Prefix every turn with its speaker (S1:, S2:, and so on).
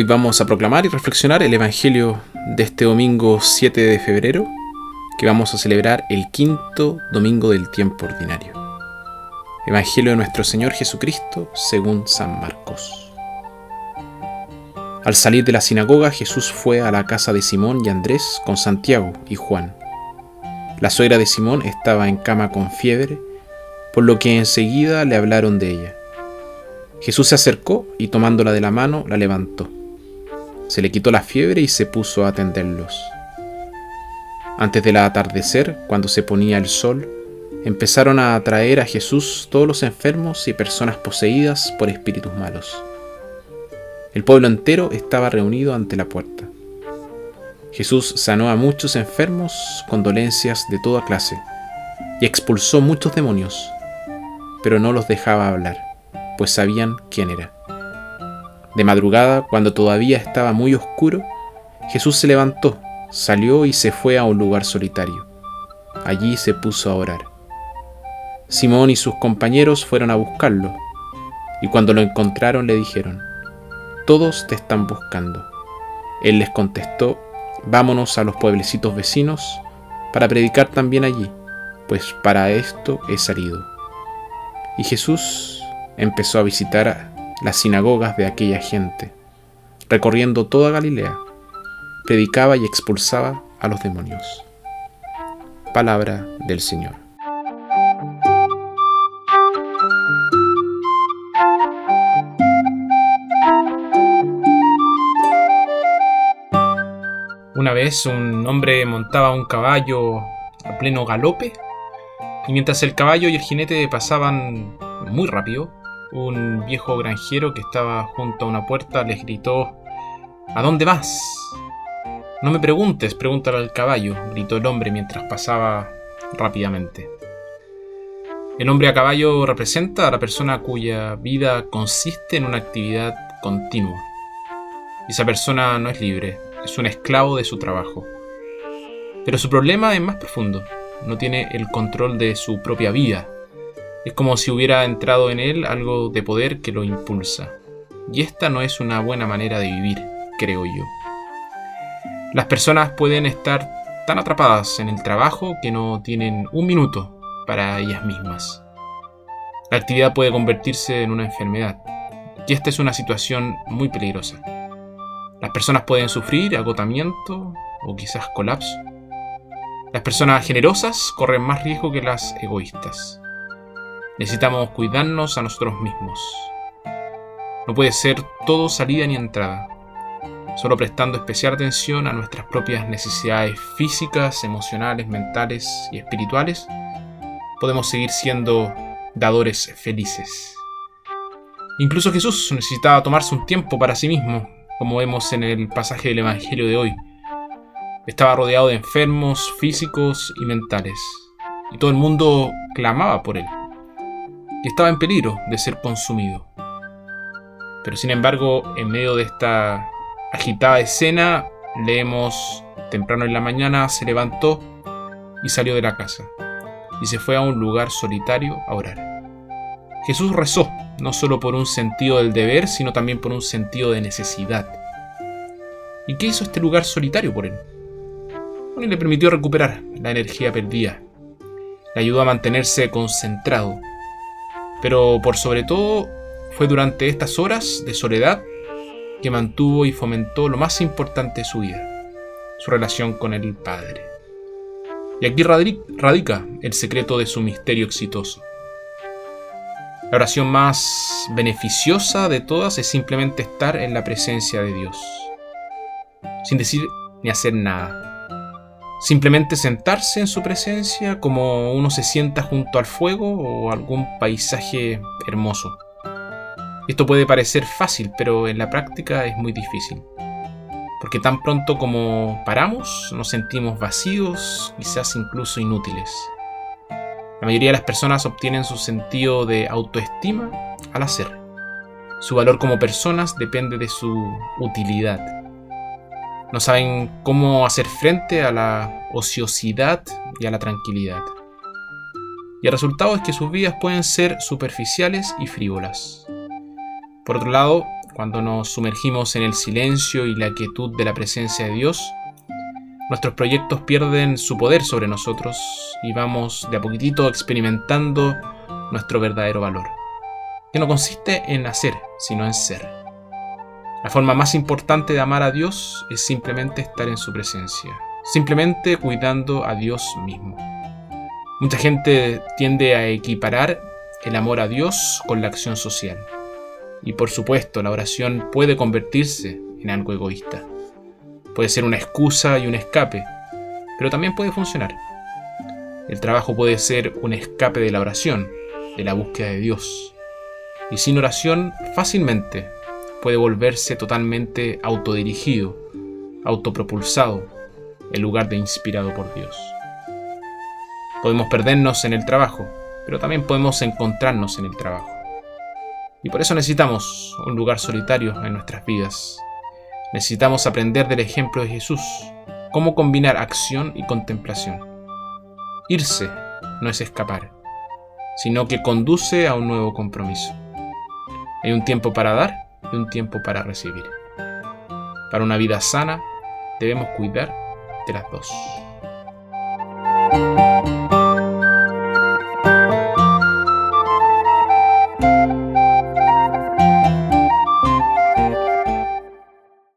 S1: Hoy vamos a proclamar y reflexionar el Evangelio de este domingo 7 de febrero, que vamos a celebrar el quinto domingo del tiempo ordinario. Evangelio de nuestro Señor Jesucristo según San Marcos. Al salir de la sinagoga, Jesús fue a la casa de Simón y Andrés con Santiago y Juan. La suegra de Simón estaba en cama con fiebre, por lo que enseguida le hablaron de ella. Jesús se acercó y tomándola de la mano la levantó se le quitó la fiebre y se puso a atenderlos. Antes del atardecer, cuando se ponía el sol, empezaron a atraer a Jesús todos los enfermos y personas poseídas por espíritus malos. El pueblo entero estaba reunido ante la puerta. Jesús sanó a muchos enfermos con dolencias de toda clase y expulsó muchos demonios, pero no los dejaba hablar, pues sabían quién era. De madrugada, cuando todavía estaba muy oscuro, Jesús se levantó, salió y se fue a un lugar solitario. Allí se puso a orar. Simón y sus compañeros fueron a buscarlo, y cuando lo encontraron le dijeron, Todos te están buscando. Él les contestó, Vámonos a los pueblecitos vecinos para predicar también allí, pues para esto he salido. Y Jesús empezó a visitar las sinagogas de aquella gente. Recorriendo toda Galilea, predicaba y expulsaba a los demonios. Palabra del Señor.
S2: Una vez un hombre montaba un caballo a pleno galope y mientras el caballo y el jinete pasaban muy rápido, un viejo granjero que estaba junto a una puerta les gritó ¿A dónde vas? No me preguntes, pregúntale al caballo, gritó el hombre mientras pasaba rápidamente. El hombre a caballo representa a la persona cuya vida consiste en una actividad continua. Esa persona no es libre, es un esclavo de su trabajo. Pero su problema es más profundo, no tiene el control de su propia vida, es como si hubiera entrado en él algo de poder que lo impulsa. Y esta no es una buena manera de vivir, creo yo. Las personas pueden estar tan atrapadas en el trabajo que no tienen un minuto para ellas mismas. La actividad puede convertirse en una enfermedad. Y esta es una situación muy peligrosa. Las personas pueden sufrir agotamiento o quizás colapso. Las personas generosas corren más riesgo que las egoístas. Necesitamos cuidarnos a nosotros mismos. No puede ser todo salida ni entrada. Solo prestando especial atención a nuestras propias necesidades físicas, emocionales, mentales y espirituales, podemos seguir siendo dadores felices. Incluso Jesús necesitaba tomarse un tiempo para sí mismo, como vemos en el pasaje del Evangelio de hoy. Estaba rodeado de enfermos físicos y mentales, y todo el mundo clamaba por él y estaba en peligro de ser consumido. Pero sin embargo, en medio de esta agitada escena, leemos temprano en la mañana se levantó y salió de la casa, y se fue a un lugar solitario a orar. Jesús rezó, no solo por un sentido del deber, sino también por un sentido de necesidad. ¿Y qué hizo este lugar solitario por él? Bueno, le permitió recuperar la energía perdida, le ayudó a mantenerse concentrado, pero por sobre todo fue durante estas horas de soledad que mantuvo y fomentó lo más importante de su vida, su relación con el Padre. Y aquí radica el secreto de su misterio exitoso. La oración más beneficiosa de todas es simplemente estar en la presencia de Dios, sin decir ni hacer nada Simplemente sentarse en su presencia como uno se sienta junto al fuego o algún paisaje hermoso. Esto puede parecer fácil, pero en la práctica es muy difícil. Porque tan pronto como paramos, nos sentimos vacíos, quizás incluso inútiles. La mayoría de las personas obtienen su sentido de autoestima al hacer. Su valor como personas depende de su utilidad no saben cómo hacer frente a la ociosidad y a la tranquilidad. Y el resultado es que sus vidas pueden ser superficiales y frívolas. Por otro lado, cuando nos sumergimos en el silencio y la quietud de la presencia de Dios, nuestros proyectos pierden su poder sobre nosotros y vamos de a poquitito experimentando nuestro verdadero valor, que no consiste en hacer, sino en ser. La forma más importante de amar a Dios es simplemente estar en su presencia, simplemente cuidando a Dios mismo. Mucha gente tiende a equiparar el amor a Dios con la acción social. Y por supuesto, la oración puede convertirse en algo egoísta. Puede ser una excusa y un escape, pero también puede funcionar. El trabajo puede ser un escape de la oración, de la búsqueda de Dios. Y sin oración fácilmente puede volverse totalmente autodirigido, autopropulsado, en lugar de inspirado por Dios. Podemos perdernos en el trabajo, pero también podemos encontrarnos en el trabajo. Y por eso necesitamos un lugar solitario en nuestras vidas, Necesitamos aprender del ejemplo de Jesús, cómo combinar acción y contemplación. Irse no es escapar, sino que conduce a un nuevo compromiso. Hay un tiempo para dar y un tiempo para recibir. Para una vida sana debemos cuidar de las dos.